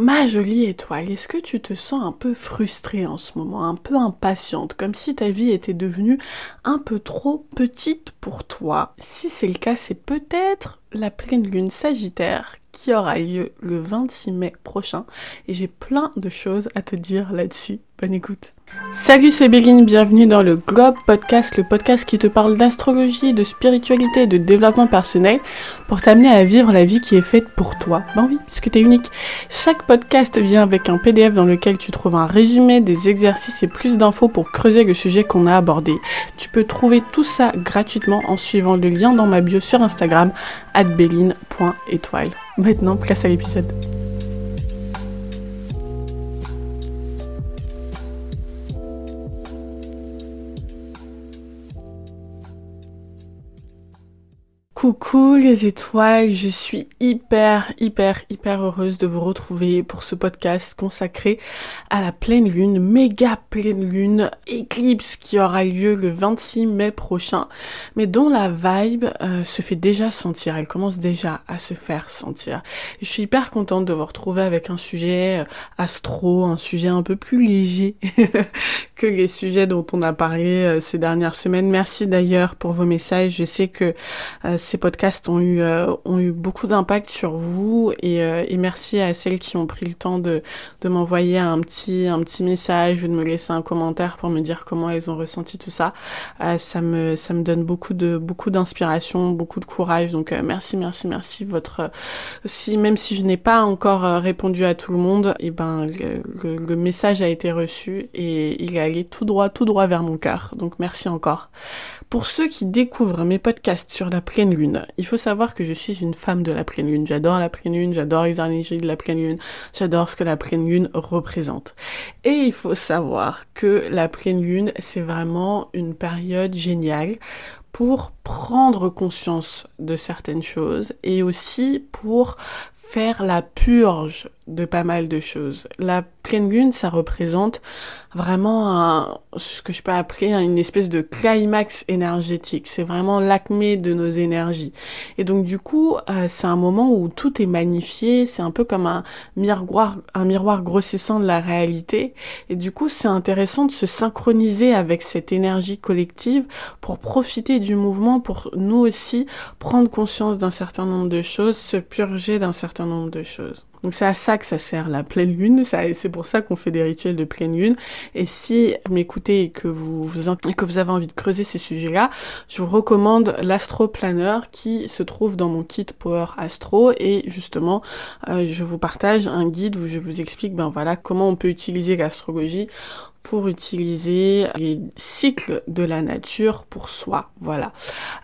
Ma jolie étoile, est-ce que tu te sens un peu frustrée en ce moment, un peu impatiente, comme si ta vie était devenue un peu trop petite pour toi? Si c'est le cas, c'est peut-être la pleine lune sagittaire qui aura lieu le 26 mai prochain et j'ai plein de choses à te dire là-dessus. Bonne écoute. Salut, c'est Béline, bienvenue dans le Globe Podcast, le podcast qui te parle d'astrologie, de spiritualité et de développement personnel pour t'amener à vivre la vie qui est faite pour toi. Ben oui, puisque t'es unique. Chaque podcast vient avec un PDF dans lequel tu trouves un résumé, des exercices et plus d'infos pour creuser le sujet qu'on a abordé. Tu peux trouver tout ça gratuitement en suivant le lien dans ma bio sur Instagram, béline.étoile. Maintenant, place à l'épisode. Coucou les étoiles, je suis hyper hyper hyper heureuse de vous retrouver pour ce podcast consacré à la pleine lune, méga pleine lune, éclipse qui aura lieu le 26 mai prochain, mais dont la vibe euh, se fait déjà sentir, elle commence déjà à se faire sentir. Je suis hyper contente de vous retrouver avec un sujet euh, astro, un sujet un peu plus léger que les sujets dont on a parlé euh, ces dernières semaines. Merci d'ailleurs pour vos messages, je sais que ces podcasts ont eu, euh, ont eu beaucoup d'impact sur vous et, euh, et, merci à celles qui ont pris le temps de, de m'envoyer un petit, un petit message ou de me laisser un commentaire pour me dire comment elles ont ressenti tout ça. Euh, ça, me, ça me donne beaucoup de beaucoup d'inspiration, beaucoup de courage. Donc merci, merci, merci. Votre, si, même si je n'ai pas encore répondu à tout le monde, eh ben le, le, message a été reçu et il est allé tout droit, tout droit vers mon cœur. Donc merci encore. Pour ceux qui découvrent mes podcasts sur la pleine lune, il faut savoir que je suis une femme de la pleine lune. J'adore la pleine lune, j'adore les énergies de la pleine lune, j'adore ce que la pleine lune représente. Et il faut savoir que la pleine lune, c'est vraiment une période géniale pour prendre conscience de certaines choses et aussi pour faire la purge de pas mal de choses. La pleine lune, ça représente vraiment un, ce que je peux appeler une espèce de climax énergétique. C'est vraiment l'acmé de nos énergies. Et donc du coup, euh, c'est un moment où tout est magnifié. C'est un peu comme un miroir, un miroir grossissant de la réalité. Et du coup, c'est intéressant de se synchroniser avec cette énergie collective pour profiter du mouvement, pour nous aussi prendre conscience d'un certain nombre de choses, se purger d'un certain nombre de choses. Donc c'est à ça que ça sert la pleine lune, c'est pour ça qu'on fait des rituels de pleine lune. Et si vous m'écoutez et que vous, avez envie de creuser ces sujets-là, je vous recommande l'Astro Planner qui se trouve dans mon kit Power Astro et justement euh, je vous partage un guide où je vous explique ben voilà comment on peut utiliser l'astrologie pour utiliser les cycles de la nature pour soi. Voilà.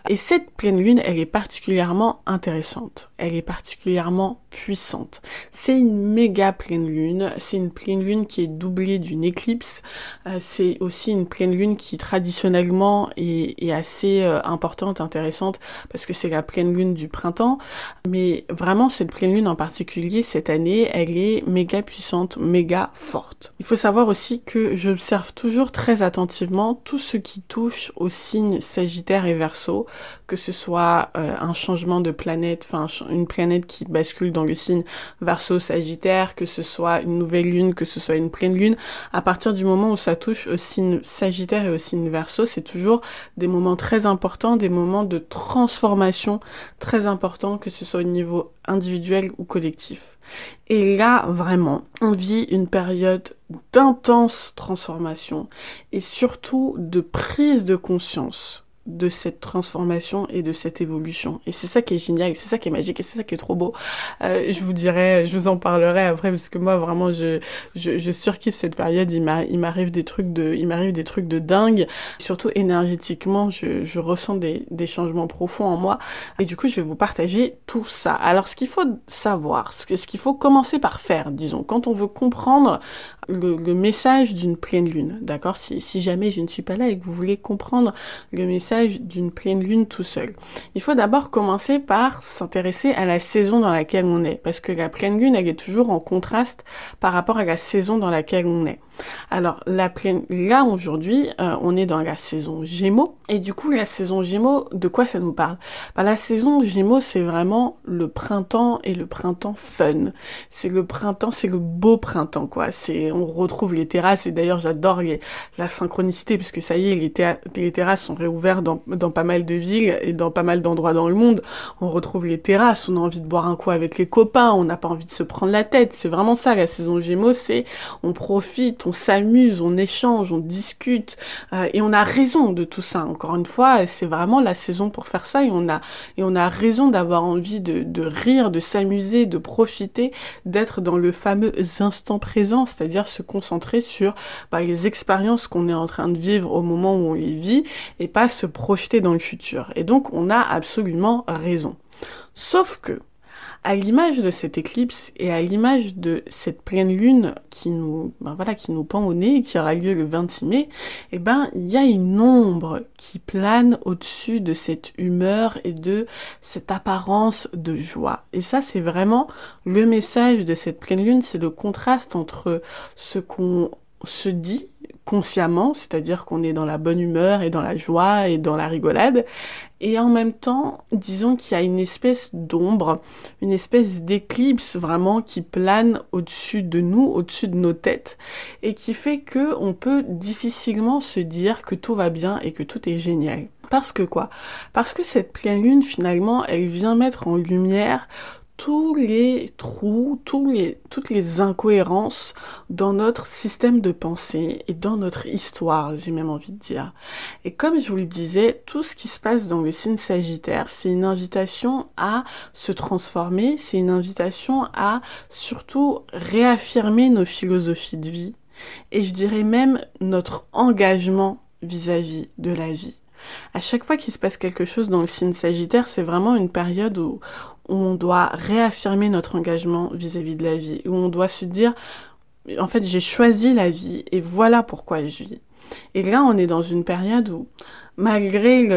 Et cette pleine lune, elle est particulièrement intéressante. Elle est particulièrement puissante. C'est une méga pleine lune. C'est une pleine lune qui est doublée d'une éclipse. Euh, c'est aussi une pleine lune qui traditionnellement est, assez euh, importante, intéressante, parce que c'est la pleine lune du printemps. Mais vraiment, cette pleine lune en particulier, cette année, elle est méga puissante, méga forte. Il faut savoir aussi que je J'observe toujours très attentivement tout ce qui touche aux signes Sagittaire et Verseau, que ce soit euh, un changement de planète, enfin une planète qui bascule dans le signe Verseau-Sagittaire, que ce soit une nouvelle lune, que ce soit une pleine lune. À partir du moment où ça touche au signe Sagittaire et au signe Verseau, c'est toujours des moments très importants, des moments de transformation très importants, que ce soit au niveau individuel ou collectif. Et là, vraiment, on vit une période d'intense transformation et surtout de prise de conscience de cette transformation et de cette évolution. Et c'est ça qui est génial, c'est ça qui est magique, et c'est ça qui est trop beau. Euh, je vous dirai, je vous en parlerai après, parce que moi vraiment, je, je, je surkiffe cette période. Il m'arrive des trucs de, il m'arrive des trucs de dingue. Surtout énergétiquement, je, je ressens des, des changements profonds en moi. Et du coup, je vais vous partager tout ça. Alors, ce qu'il faut savoir, ce qu'il faut commencer par faire, disons, quand on veut comprendre le, le message d'une pleine lune, d'accord? Si, si jamais je ne suis pas là et que vous voulez comprendre le message d'une pleine lune tout seul Il faut d'abord commencer par s'intéresser à la saison dans laquelle on est, parce que la pleine lune, elle est toujours en contraste par rapport à la saison dans laquelle on est. Alors la pleine, là aujourd'hui, euh, on est dans la saison Gémeaux, et du coup la saison Gémeaux, de quoi ça nous parle? Bah, La saison Gémeaux, c'est vraiment le printemps et le printemps fun. C'est le printemps, c'est le beau printemps quoi. C'est, on retrouve les terrasses, et d'ailleurs j'adore la synchronicité, puisque ça y est, les terrasses sont réouvertes dans, pas mal de villes et dans pas mal d'endroits dans le monde. On retrouve les terrasses, on a envie de boire un coup avec les copains, on n'a pas envie de se prendre la tête. C'est vraiment ça la saison Gémeaux, c'est on profite, on s'amuse, on échange, on discute, euh, et on a raison de tout ça. Encore une fois, c'est vraiment la saison pour faire ça, et on a et on a raison d'avoir envie de, de rire, de s'amuser, de profiter, d'être dans le fameux instant présent, c'est-à-dire se concentrer sur bah, les expériences qu'on est en train de vivre au moment où on les vit, et pas se projeter dans le futur. Et donc, on a absolument raison. Sauf que à l'image de cette éclipse et à l'image de cette pleine lune qui nous, ben voilà, qui nous pend au nez, qui aura lieu le 26 mai, eh ben, il y a une ombre qui plane au-dessus de cette humeur et de cette apparence de joie. Et ça, c'est vraiment le message de cette pleine lune, c'est le contraste entre ce qu'on se dit consciemment, c'est-à-dire qu'on est dans la bonne humeur et dans la joie et dans la rigolade, et en même temps, disons qu'il y a une espèce d'ombre, une espèce d'éclipse vraiment qui plane au-dessus de nous, au-dessus de nos têtes, et qui fait que on peut difficilement se dire que tout va bien et que tout est génial. Parce que quoi? Parce que cette pleine lune, finalement, elle vient mettre en lumière tous les trous, tous les, toutes les incohérences dans notre système de pensée et dans notre histoire, j'ai même envie de dire. Et comme je vous le disais, tout ce qui se passe dans le signe Sagittaire, c'est une invitation à se transformer, c'est une invitation à surtout réaffirmer nos philosophies de vie et je dirais même notre engagement vis-à-vis -vis de la vie. À chaque fois qu'il se passe quelque chose dans le signe Sagittaire, c'est vraiment une période où on doit réaffirmer notre engagement vis-à-vis de la vie, où on doit se dire, en fait, j'ai choisi la vie et voilà pourquoi je vis. Et là, on est dans une période où, malgré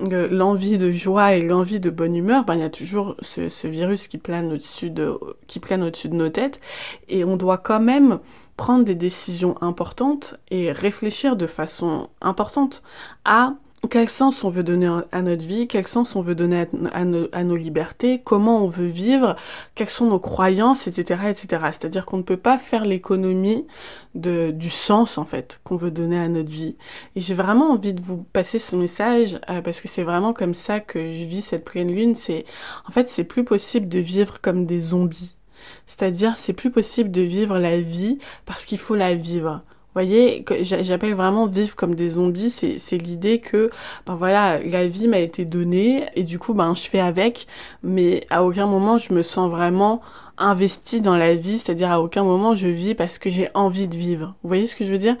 l'envie de joie et l'envie de bonne humeur, ben, il y a toujours ce, virus qui plane au-dessus de, qui plane au-dessus de nos têtes, et on doit quand même prendre des décisions importantes et réfléchir de façon importante à quel sens on veut donner à notre vie, quel sens on veut donner à, nos, libertés, comment on veut vivre, quelles sont nos croyances, etc., etc. C'est-à-dire qu'on ne peut pas faire l'économie de du sens en fait qu'on veut donner à notre vie. Et j'ai vraiment envie de vous passer ce message euh, parce que c'est vraiment comme ça que je vis cette pleine lune. C'est en fait c'est plus possible de vivre comme des zombies. C'est-à-dire c'est plus possible de vivre la vie parce qu'il faut la vivre voyez, j'appelle vraiment vivre comme des zombies, c'est l'idée que, ben voilà, la vie m'a été donnée et du coup, ben je fais avec, mais à aucun moment je me sens vraiment investi dans la vie, c'est-à-dire à aucun moment je vis parce que j'ai envie de vivre. Vous voyez ce que je veux dire?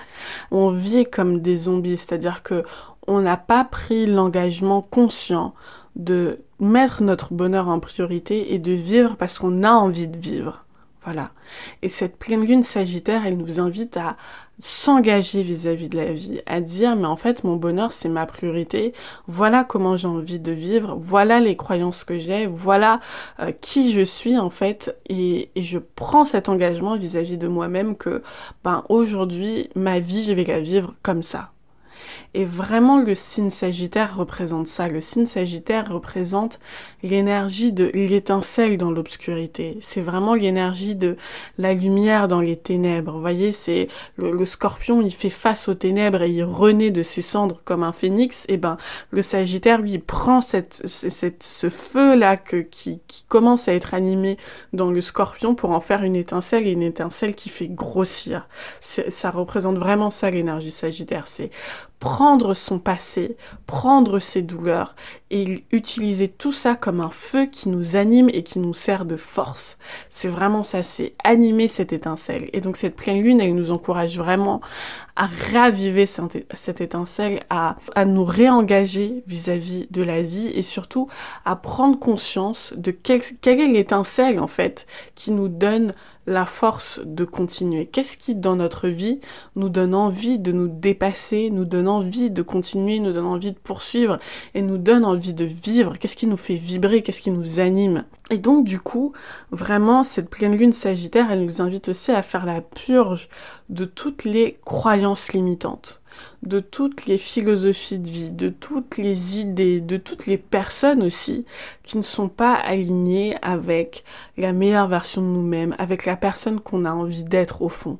On vit comme des zombies, c'est-à-dire que on n'a pas pris l'engagement conscient de mettre notre bonheur en priorité et de vivre parce qu'on a envie de vivre. Voilà. Et cette pleine lune sagittaire, elle nous invite à s'engager vis-à-vis de la vie, à dire mais en fait mon bonheur c'est ma priorité, voilà comment j'ai envie de vivre, voilà les croyances que j'ai, voilà euh, qui je suis en fait et, je prends cet engagement vis-à-vis -vis de moi-même que ben aujourd'hui ma vie je vais la vivre comme ça. Et vraiment, le signe Sagittaire représente ça. Le signe Sagittaire représente l'énergie de l'étincelle dans l'obscurité. C'est vraiment l'énergie de la lumière dans les ténèbres. Vous voyez, c'est le, scorpion, il fait face aux ténèbres et il renaît de ses cendres comme un phénix. Et ben, le Sagittaire, lui, prend cette, cette, ce feu-là qui, qui commence à être animé dans le scorpion pour en faire une étincelle et une étincelle qui fait grossir. Ça représente vraiment ça, l'énergie Sagittaire. Prendre son passé, prendre ses douleurs et utiliser tout ça comme un feu qui nous anime et qui nous sert de force. C'est vraiment ça, c'est animer cette étincelle. Et donc cette pleine lune, elle nous encourage vraiment à raviver cette étincelle, à, à nous réengager vis-à-vis de la vie et surtout à prendre conscience de quelle est l'étincelle en fait qui nous donne la force de continuer. Qu'est-ce qui, dans notre vie, nous donne envie de nous dépasser, nous donne envie de continuer, nous donne envie de poursuivre et nous donne envie de vivre? Qu'est-ce qui nous fait vibrer? Qu'est-ce qui nous anime? Et donc, du coup, vraiment, cette pleine lune sagittaire, elle nous invite aussi à faire la purge de toutes les croyances limitantes de toutes les philosophies de vie, de toutes les idées, de toutes les personnes aussi qui ne sont pas alignées avec la meilleure version de nous-mêmes, avec la personne qu'on a envie d'être au fond,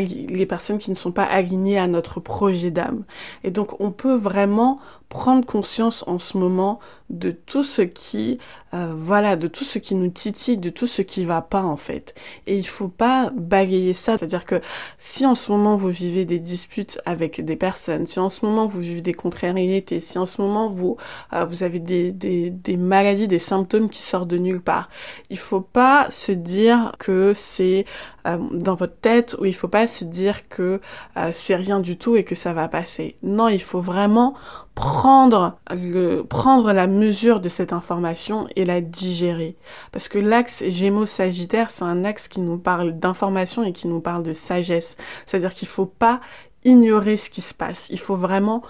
les personnes qui ne sont pas alignées à notre projet d'âme. Et donc on peut vraiment prendre conscience en ce moment de tout ce qui euh, voilà de tout ce qui nous titille de tout ce qui va pas en fait et il faut pas balayer ça c'est à dire que si en ce moment vous vivez des disputes avec des personnes si en ce moment vous vivez des contrariétés si en ce moment vous euh, vous avez des, des, des maladies des symptômes qui sortent de nulle part il faut pas se dire que c'est euh, dans votre tête ou il faut pas se dire que c'est rien du tout et que ça va passer non il faut vraiment prendre prendre la mesure de cette information et la digérer. Parce que l'axe Gémeaux-Sagittaire, c'est un axe qui nous parle d'information et qui nous parle de sagesse. C'est-à-dire qu'il faut pas ignorer ce qui se passe. Il faut vraiment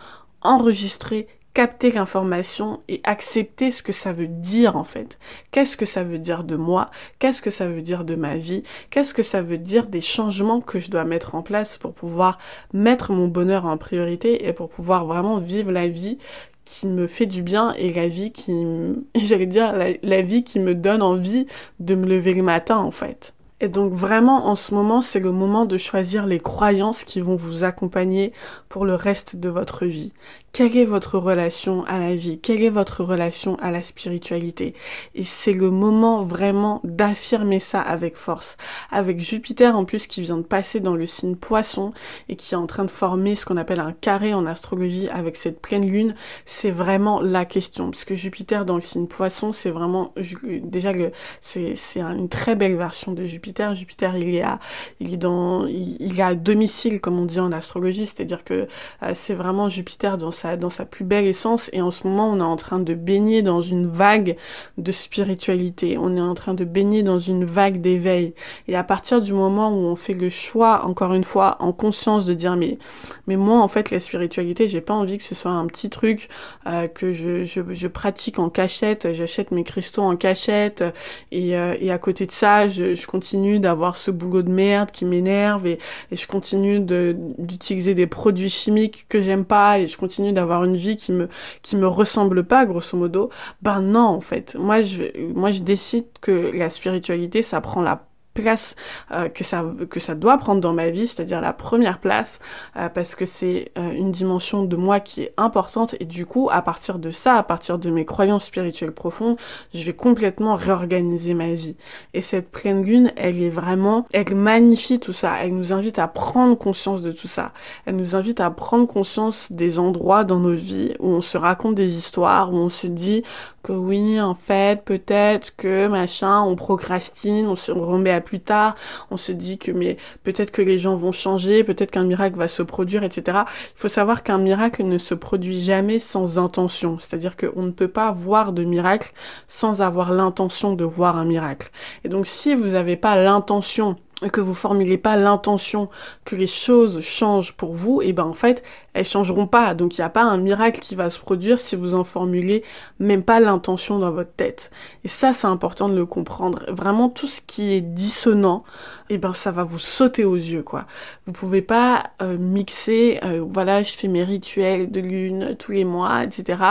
enregistrer capter l'information et accepter ce que ça veut dire en fait. Qu'est-ce que ça veut dire de moi? Qu'est-ce que ça veut dire de ma vie? Qu'est-ce que ça veut dire des changements que je dois mettre en place pour pouvoir mettre mon bonheur en priorité et pour pouvoir vraiment vivre la vie qui me fait du bien et la vie qui, j'allais dire, la vie qui me donne envie de me lever le matin en fait. Et donc vraiment en ce moment, c'est le moment de choisir les croyances qui vont vous accompagner pour le reste de votre vie. Quelle est votre relation à la vie? Quelle est votre relation à la spiritualité? Et c'est le moment vraiment d'affirmer ça avec force. Avec Jupiter en plus qui vient de passer dans le signe poisson et qui est en train de former ce qu'on appelle un carré en astrologie avec cette pleine lune, c'est vraiment la question. Parce que Jupiter dans le signe poisson, c'est vraiment déjà c'est une très belle version de Jupiter. Jupiter il est à il est dans il, est à domicile comme on dit en astrologie, c'est-à-dire que euh, c'est vraiment Jupiter dans dans sa plus belle essence. Et en ce moment on est en train de baigner dans une vague de spiritualité, on est en train de baigner dans une vague d'éveil. Et à partir du moment où on fait le choix, encore une fois, en conscience de dire mais, mais moi en fait la spiritualité j'ai pas envie que ce soit un petit truc euh, que je, je, pratique en cachette, j'achète mes cristaux en cachette et, euh, et à côté de ça je, continue d'avoir ce boulot de merde qui m'énerve et, et je continue d'utiliser des produits chimiques que j'aime pas et je continue d'avoir une vie qui me me ressemble pas grosso modo ben non en fait. Moi je moi je décide que la spiritualité ça prend la place euh, que ça que ça doit prendre dans ma vie, c'est-à-dire la première place, euh, parce que c'est euh, une dimension de moi qui est importante et du coup, à partir de ça, à partir de mes croyances spirituelles profondes, je vais complètement réorganiser ma vie. Et cette pleine lune, elle est vraiment, elle magnifie tout ça. Elle nous invite à prendre conscience de tout ça. Elle nous invite à prendre conscience des endroits dans nos vies où on se raconte des histoires, où on se dit que oui, en fait, peut-être que machin, on procrastine, on se remet à plus tard, on se dit que mais peut-être que les gens vont changer, peut-être qu'un miracle va se produire, etc. Il faut savoir qu'un miracle ne se produit jamais sans intention, c'est-à-dire qu'on ne peut pas voir de miracle sans avoir l'intention de voir un miracle. Et donc si vous n'avez pas l'intention que vous formulez pas l'intention que les choses changent pour vous, et ben en fait, elles changeront pas. Donc il n'y a pas un miracle qui va se produire si vous en formulez même pas l'intention dans votre tête. Et ça, c'est important de le comprendre. Vraiment, tout ce qui est dissonant, et eh ben ça va vous sauter aux yeux, quoi. Vous pouvez pas euh, mixer, euh, voilà, je fais mes rituels de lune tous les mois, etc.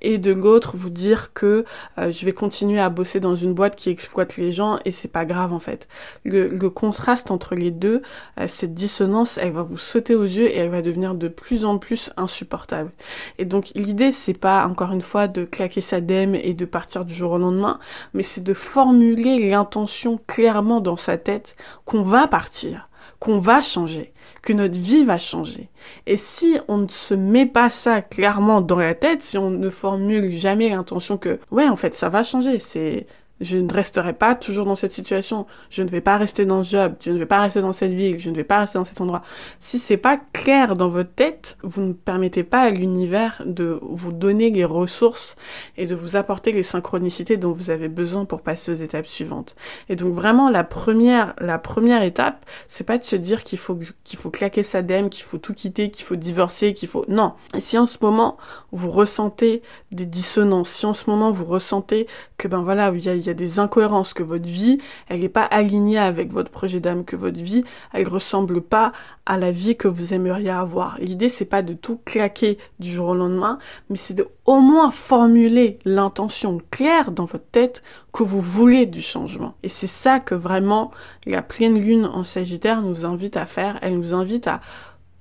Et de l'autre, vous dire que euh, je vais continuer à bosser dans une boîte qui exploite les gens et c'est pas grave en fait. Le, le contraste entre les deux, cette dissonance, elle va vous sauter aux yeux et elle va devenir de plus plus insupportable. Et donc l'idée c'est pas encore une fois de claquer sa dème et de partir du jour au lendemain, mais c'est de formuler l'intention clairement dans sa tête qu'on va partir, qu'on va changer, que notre vie va changer. Et si on ne se met pas ça clairement dans la tête, si on ne formule jamais l'intention que ouais en fait ça va changer, c'est Je ne resterai pas toujours dans cette situation. Je ne vais pas rester dans ce job. Je ne vais pas rester dans cette ville. Je ne vais pas rester dans cet endroit. Si c'est pas clair dans votre tête, vous ne permettez pas à l'univers de vous donner les ressources et de vous apporter les synchronicités dont vous avez besoin pour passer aux étapes suivantes. Et donc vraiment la première, la première étape, c'est pas de se dire qu'il faut qu'il faut claquer sa dème, qu'il faut tout quitter, qu'il faut divorcer, qu'il faut non. Si en ce moment vous ressentez des dissonances, si en ce moment vous ressentez que ben voilà, il y y a, des incohérences, que votre vie, elle n'est pas alignée avec votre projet d'âme, que votre vie, elle ressemble pas à la vie que vous aimeriez avoir. L'idée c'est pas de tout claquer du jour au lendemain, mais c'est de au moins formuler l'intention claire dans votre tête que vous voulez du changement. Et c'est ça que vraiment la pleine lune en Sagittaire nous invite à faire. Elle nous invite à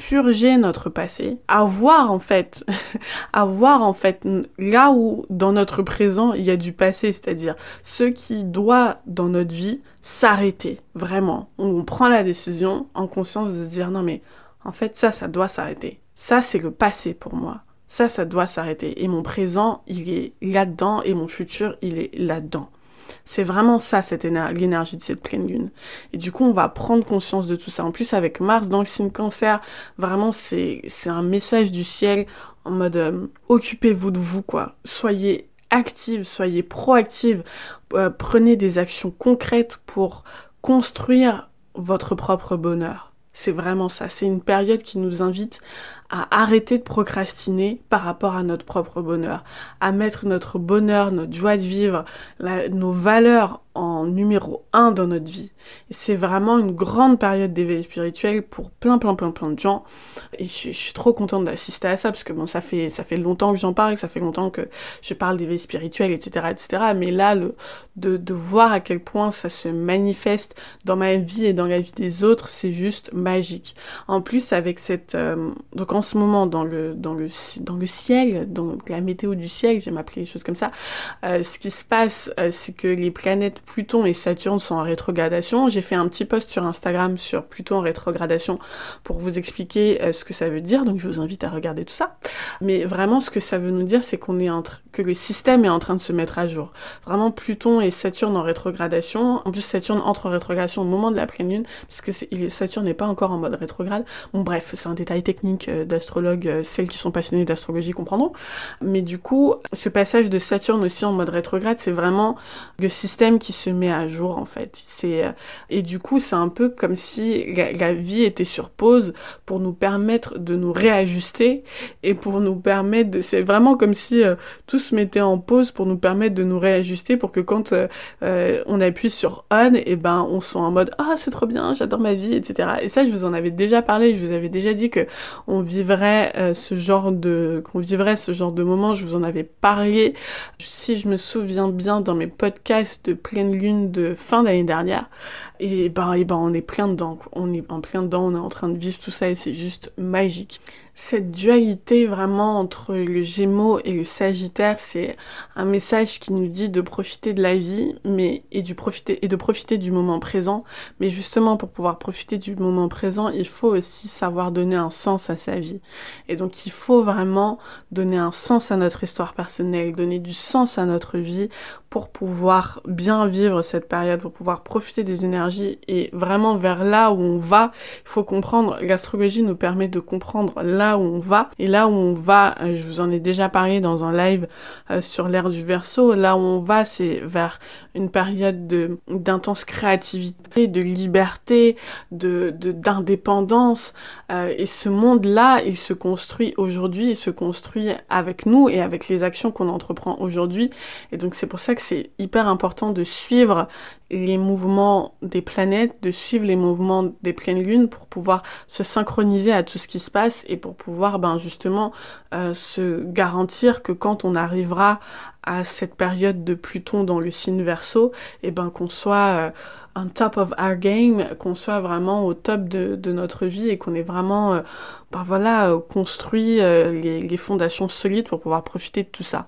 purger notre passé, à voir en fait, à en fait là où dans notre présent il y a du passé, c'est-à-dire ce qui doit dans notre vie s'arrêter, vraiment. On prend la décision en conscience de se dire non mais en fait ça, ça doit s'arrêter. Ça c'est le passé pour moi. Ça, ça doit s'arrêter. Et mon présent, il est là-dedans et mon futur, il est là-dedans. C'est vraiment ça, cette l'énergie de cette pleine lune. Et du coup, on va prendre conscience de tout ça. En plus, avec Mars dans le signe cancer, vraiment, c'est, un message du ciel en mode euh, occupez-vous de vous, quoi. Soyez active, soyez proactive, euh, prenez des actions concrètes pour construire votre propre bonheur. C'est vraiment ça. C'est une période qui nous invite à arrêter de procrastiner par rapport à notre propre bonheur, à mettre notre bonheur, notre joie de vivre, nos valeurs en numéro un dans notre vie. C'est vraiment une grande période d'éveil spirituel pour plein, plein, plein, plein de gens. Et je, suis trop contente d'assister à ça parce que bon, ça fait, ça fait longtemps que j'en parle, ça fait longtemps que je parle d'éveil spirituel, etc., etc. Mais là, le, de, de voir à quel point ça se manifeste dans ma vie et dans la vie des autres, c'est juste magique. En plus, avec cette, euh, donc en ce moment dans le, dans le, dans le ciel, dans la météo du ciel, j'aime appeler les choses comme ça, euh, ce qui se passe, euh, c'est que les planètes Pluton et Saturne sont en rétrogradation. J'ai fait un petit post sur Instagram sur Pluton en rétrogradation pour vous expliquer euh, ce que ça veut dire, donc je vous invite à regarder tout ça. Mais vraiment, ce que ça veut nous dire, c'est qu'on est en que le système est en train de se mettre à jour. Vraiment, Pluton et Saturne en rétrogradation. En plus, Saturne entre en rétrogradation au moment de la pleine lune, puisque Saturne n'est pas encore en mode rétrograde. Bon, bref, c'est un détail technique d'astrologues, euh, celles qui sont passionnées d'astrologie comprendront. Mais du coup, ce passage de Saturne aussi en mode rétrograde, c'est vraiment le système qui se met à jour en fait. C'est euh, et du coup, c'est un peu comme si la, vie était sur pause pour nous permettre de nous réajuster et pour nous permettre de. C'est vraiment comme si euh, tout se mettait en pause pour nous permettre de nous réajuster pour que quand on appuie sur on, et ben on soit en mode ah c'est trop bien, j'adore ma vie, etc. Et ça, je vous en avais déjà parlé, je vous avais déjà dit que on vivrait euh, ce genre de qu'on vivrait ce genre de moment, je vous en avais parlé si je me souviens bien dans mes podcasts de lune de fin d'année dernière. Et ben et ben on est plein dedans, on est en plein dedans, on est en train de vivre tout ça et c'est juste magique cette dualité vraiment entre le Gémeaux et le Sagittaire, c'est un message qui nous dit de profiter de la vie, mais et du profiter et de profiter du moment présent. Mais justement, pour pouvoir profiter du moment présent, il faut aussi savoir donner un sens à sa vie. Et donc, il faut vraiment donner un sens à notre histoire personnelle, donner du sens à notre vie pour pouvoir bien vivre cette période, pour pouvoir profiter des énergies et vraiment vers là où on va. Il faut comprendre, l'astrologie nous permet de comprendre là où on va. Et là où on va, euh, je vous en ai déjà parlé dans un live euh, sur l'ère du verso, là où on va, c'est vers une période de d'intense créativité, de liberté, d'indépendance. Euh, et ce monde-là, il se construit aujourd'hui, il se construit avec nous et avec les actions qu'on entreprend aujourd'hui. Et donc c'est pour ça que c'est hyper important de suivre les mouvements des planètes, de suivre les mouvements des pleines lunes pour pouvoir se synchroniser à tout ce qui se passe et pour pouvoir ben justement euh, se garantir que quand on arrivera à cette période de Pluton dans le signe Verseau, et eh ben qu'on soit euh, top of our game, qu'on soit vraiment au top de, de notre vie et qu'on ait vraiment euh, ben voilà construit les, les fondations solides pour pouvoir profiter de tout ça.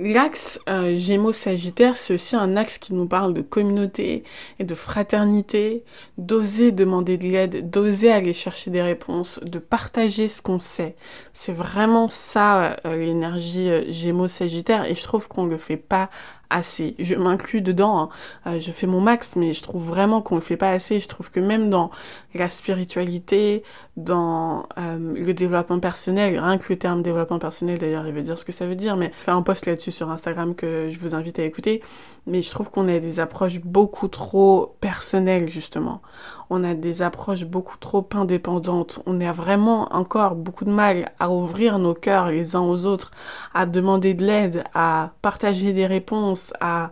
L'axe euh, Gémeaux-Sagittaire, c'est aussi un axe qui nous parle de communauté et de fraternité, d'oser demander de l'aide, d'oser aller chercher des réponses, de partager ce qu'on sait. C'est vraiment ça euh, l'énergie euh, Gémeaux-Sagittaire et je trouve qu'on le fait pas assez. Je m'inclus dedans, hein. euh, je fais mon max, mais je trouve vraiment qu'on le fait pas assez. Je trouve que même dans la spiritualité, dans euh, le développement personnel, rien que le terme développement personnel d'ailleurs, il veut dire ce que ça veut dire, mais fais un post là-dessus sur Instagram que je vous invite à écouter. Mais je trouve qu'on a des approches beaucoup trop personnelles justement. On a des approches beaucoup trop indépendantes. On a vraiment encore beaucoup de mal à ouvrir nos cœurs les uns aux autres, à demander de l'aide, à partager des réponses, à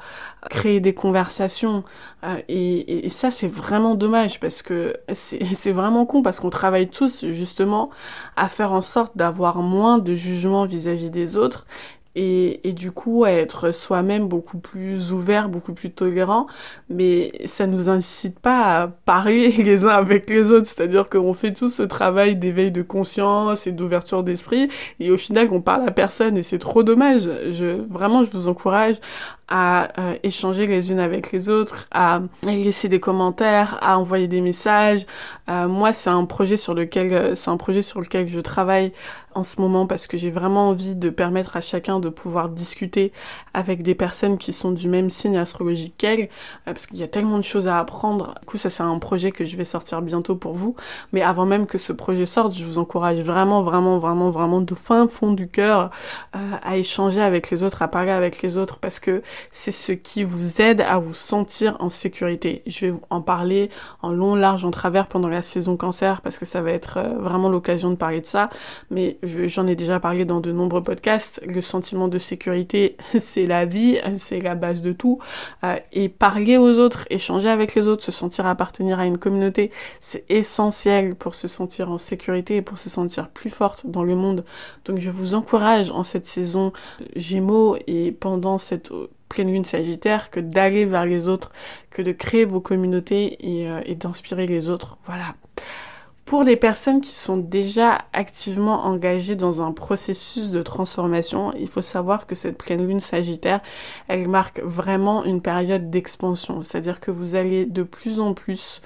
créer des conversations. Euh, et, ça, c'est vraiment dommage parce que c'est vraiment con parce qu'on travaille justement à faire en sorte d'avoir moins de jugement vis-à-vis des autres et, et, du coup à être soi-même beaucoup plus ouvert, beaucoup plus tolérant, mais ça nous incite pas à parler les uns avec les autres, c'est-à-dire qu'on fait tout ce travail d'éveil de conscience et d'ouverture d'esprit, et au final on parle à personne et c'est trop dommage. Je, vraiment je vous encourage à euh, échanger les unes avec les autres, à laisser des commentaires, à envoyer des messages. Euh, moi, c'est un projet sur lequel euh, c'est un projet sur lequel je travaille en ce moment parce que j'ai vraiment envie de permettre à chacun de pouvoir discuter avec des personnes qui sont du même signe astrologique qu'elle parce qu'il y a tellement de choses à apprendre. Du coup, ça c'est un projet que je vais sortir bientôt pour vous, mais avant même que ce projet sorte, je vous encourage vraiment vraiment vraiment vraiment de fin fond du cœur à échanger avec les autres, à parler avec les autres parce que c'est ce qui vous aide à vous sentir en sécurité. Je vais en parler en long, large, en travers pendant la saison cancer parce que ça va être euh, vraiment l'occasion de parler de ça. Mais j'en ai déjà parlé dans de nombreux podcasts. Le sentiment de sécurité, c'est la vie, c'est la base de tout. Euh, et parler aux autres, échanger avec les autres, se sentir appartenir à une communauté, c'est essentiel pour se sentir en sécurité et pour se sentir plus forte dans le monde. Donc je vous encourage en cette saison Gémeaux et pendant cette pleine lune sagittaire que d'aller vers les autres, que de créer vos communautés et, euh, et d'inspirer les autres. Voilà. Pour les personnes qui sont déjà activement engagées dans un processus de transformation, il faut savoir que cette pleine lune sagittaire, elle marque vraiment une période d'expansion. C'est-à-dire que vous allez de plus en plus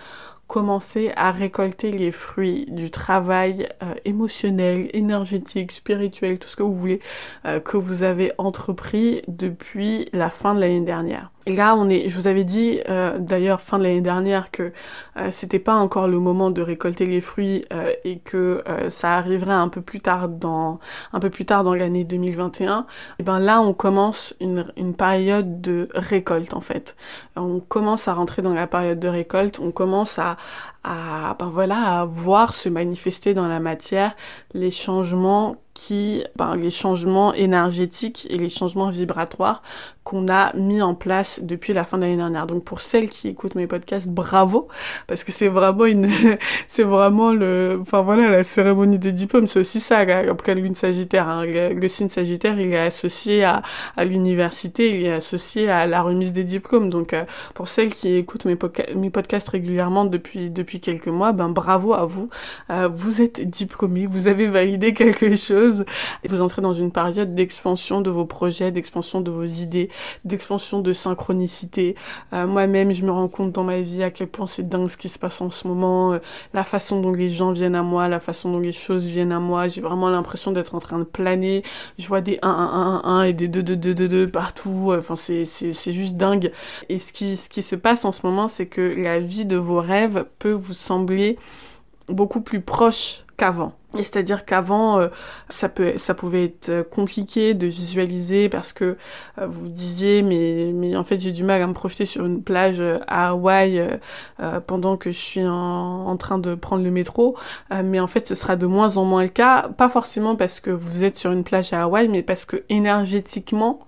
commencer à récolter les fruits du travail euh, émotionnel, énergétique, spirituel, tout ce que vous voulez, euh, que vous avez entrepris depuis la fin de l'année dernière. Et là, on est, je vous avais dit euh, d'ailleurs fin de l'année dernière que euh, c'était pas encore le moment de récolter les fruits euh, et que ça arriverait un peu plus tard dans un peu plus tard dans l'année 2021. Et ben là, on commence une, une période de récolte en fait. On commence à rentrer dans la période de récolte. On commence à à ben voilà à voir se manifester dans la matière les changements qui, ben, les changements énergétiques et les changements vibratoires qu'on a mis en place depuis la fin de l'année dernière. Donc pour celles qui écoutent mes podcasts, bravo, parce que c'est vraiment une, c'est vraiment le, enfin voilà, la cérémonie des diplômes, c'est aussi ça, après lune sagittaire, hein. le, signe sagittaire, il est associé à, à l'université, il est associé à la remise des diplômes. Donc euh, pour celles qui écoutent mes, mes podcasts régulièrement depuis, depuis quelques mois, ben bravo à vous, euh, vous êtes diplômés, vous avez validé quelque chose, vous entrez dans une période d'expansion de vos projets, d'expansion de vos idées, d'expansion de synchronicité. Euh, moi-même, je me rends compte dans ma vie à quel point c'est dingue ce qui se passe en ce moment, euh, la façon dont les gens viennent à moi, la façon dont les choses viennent à moi. J'ai vraiment l'impression d'être en train de planer. Je vois des 1, 1, 1, 1 et des 2, 2, 2, 2, 2 partout. Enfin, c'est, juste dingue. Et ce qui se passe en ce moment, c'est que la vie de vos rêves peut vous sembler beaucoup plus proche qu'avant. C'est-à-dire qu'avant, euh, ça, ça pouvait être compliqué de visualiser parce que euh, vous disiez, mais, mais en fait j'ai du mal à me projeter sur une plage euh, à Hawaï pendant que je suis en, train de prendre le métro. mais en fait, ce sera de moins en moins le cas. Pas forcément parce que vous êtes sur une plage à Hawaï, mais parce que énergétiquement,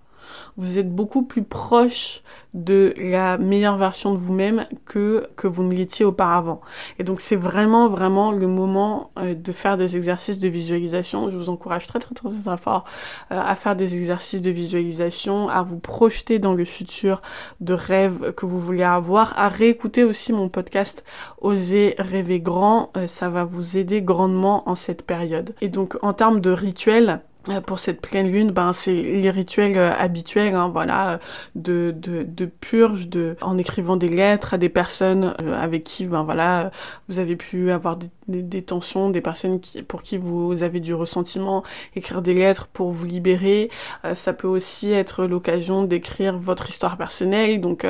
vous êtes beaucoup plus proche de la meilleure version de vous-même que, que vous ne l'étiez auparavant. Et donc c'est vraiment vraiment le moment euh, de faire des exercices de visualisation. Je vous encourage très très très fort euh, à faire des exercices de visualisation, à vous projeter dans le futur de rêve que vous voulez avoir, à réécouter aussi mon podcast Oser rêver grand, euh, ça va vous aider grandement en cette période. Et donc en termes de rituel, euh, pour cette pleine lune, ben c'est les rituels euh, habituels, hein, voilà, de, de, de, purge, de en écrivant des lettres à des personnes euh, avec qui, ben voilà, vous avez pu avoir des, des, tensions, des personnes qui, pour qui vous avez du ressentiment, écrire des lettres pour vous libérer. ça peut aussi être l'occasion d'écrire votre histoire personnelle, donc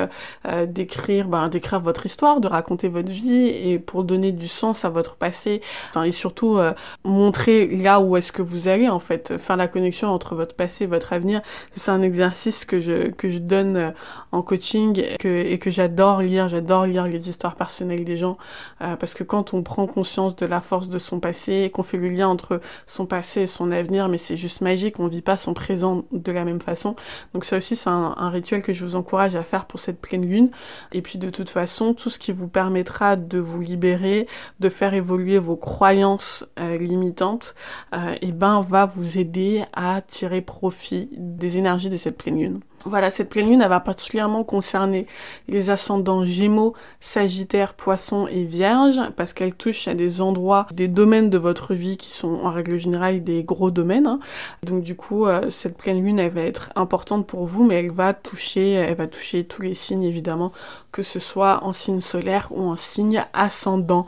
d'écrire, ben d'écrire votre histoire, de raconter votre vie et pour donner du sens à votre passé, enfin et surtout montrer là où est-ce que vous allez en fait faire la connexion entre votre passé et votre avenir. C'est un exercice que je, que je donne euh, en coaching et que, j'adore lire. J'adore lire les histoires personnelles des gens euh, parce que quand on prend conscience de la force de son passé et qu'on fait le lien entre son passé et son avenir, mais c'est juste magique, on vit pas son présent de la même façon. Donc ça aussi, c'est un, rituel que je vous encourage à faire pour cette pleine lune. Et puis de toute façon, tout ce qui vous permettra de vous libérer, de faire évoluer vos croyances euh, limitantes, euh, et ben va vous aider à tirer profit des énergies de cette pleine lune. Voilà, cette pleine lune, elle va particulièrement concerner les ascendants Gémeaux, Sagittaire, Poisson et Vierge, parce qu'elle touche à des endroits, des domaines de votre vie qui sont en règle générale des gros domaines. Hein. Donc du coup, euh, cette pleine lune, elle va être importante pour vous, mais elle va toucher, elle va toucher tous les signes évidemment, que ce soit en signe solaire ou en signe ascendant.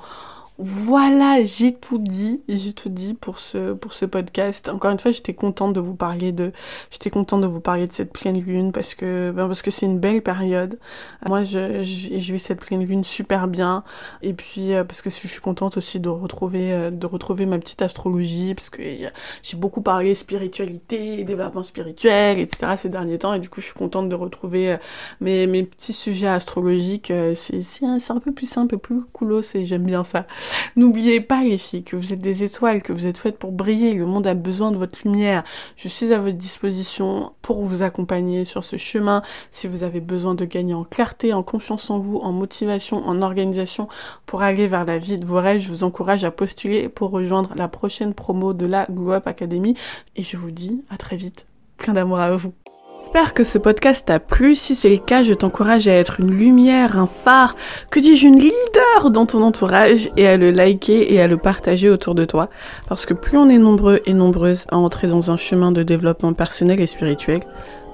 Voilà, j'ai tout dit, j'ai tout dit pour ce pour ce podcast. Encore une fois, j'étais contente de vous parler de j'étais contente de vous parler de cette pleine lune parce que ben parce que c'est une belle période. Moi, je je, vis cette pleine lune super bien et puis euh, parce que je suis contente aussi de retrouver euh, de retrouver ma petite astrologie parce que j'ai beaucoup parlé spiritualité, développement spirituel, etc. ces derniers temps et du coup, je suis contente de retrouver euh, mes mes petits sujets astrologiques. C'est c'est un, un peu plus simple, plus coolos et j'aime bien ça. N'oubliez pas les filles que vous êtes des étoiles, que vous êtes faites pour briller, le monde a besoin de votre lumière. Je suis à votre disposition pour vous accompagner sur ce chemin. Si vous avez besoin de gagner en clarté, en confiance en vous, en motivation, en organisation pour aller vers la vie de vos rêves, je vous encourage à postuler pour rejoindre la prochaine promo de la Glow Academy. Et je vous dis à très vite. Plein d'amour à vous. J'espère que ce podcast t'a plu. Si c'est le cas, je t'encourage à être une lumière, un phare, que dis-je, une leader dans ton entourage et à le liker et à le partager autour de toi. Parce que plus on est nombreux et nombreuses à entrer dans un chemin de développement personnel et spirituel,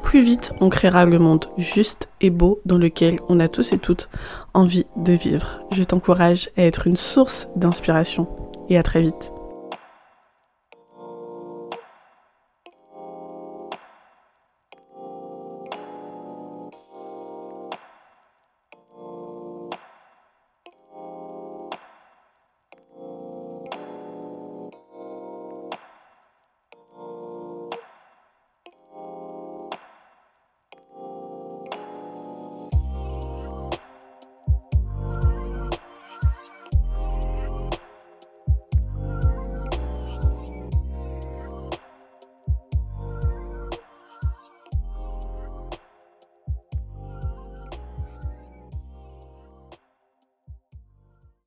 plus vite on créera le monde juste et beau dans lequel on a tous et toutes envie de vivre. Je t'encourage à être une source d'inspiration et à très vite.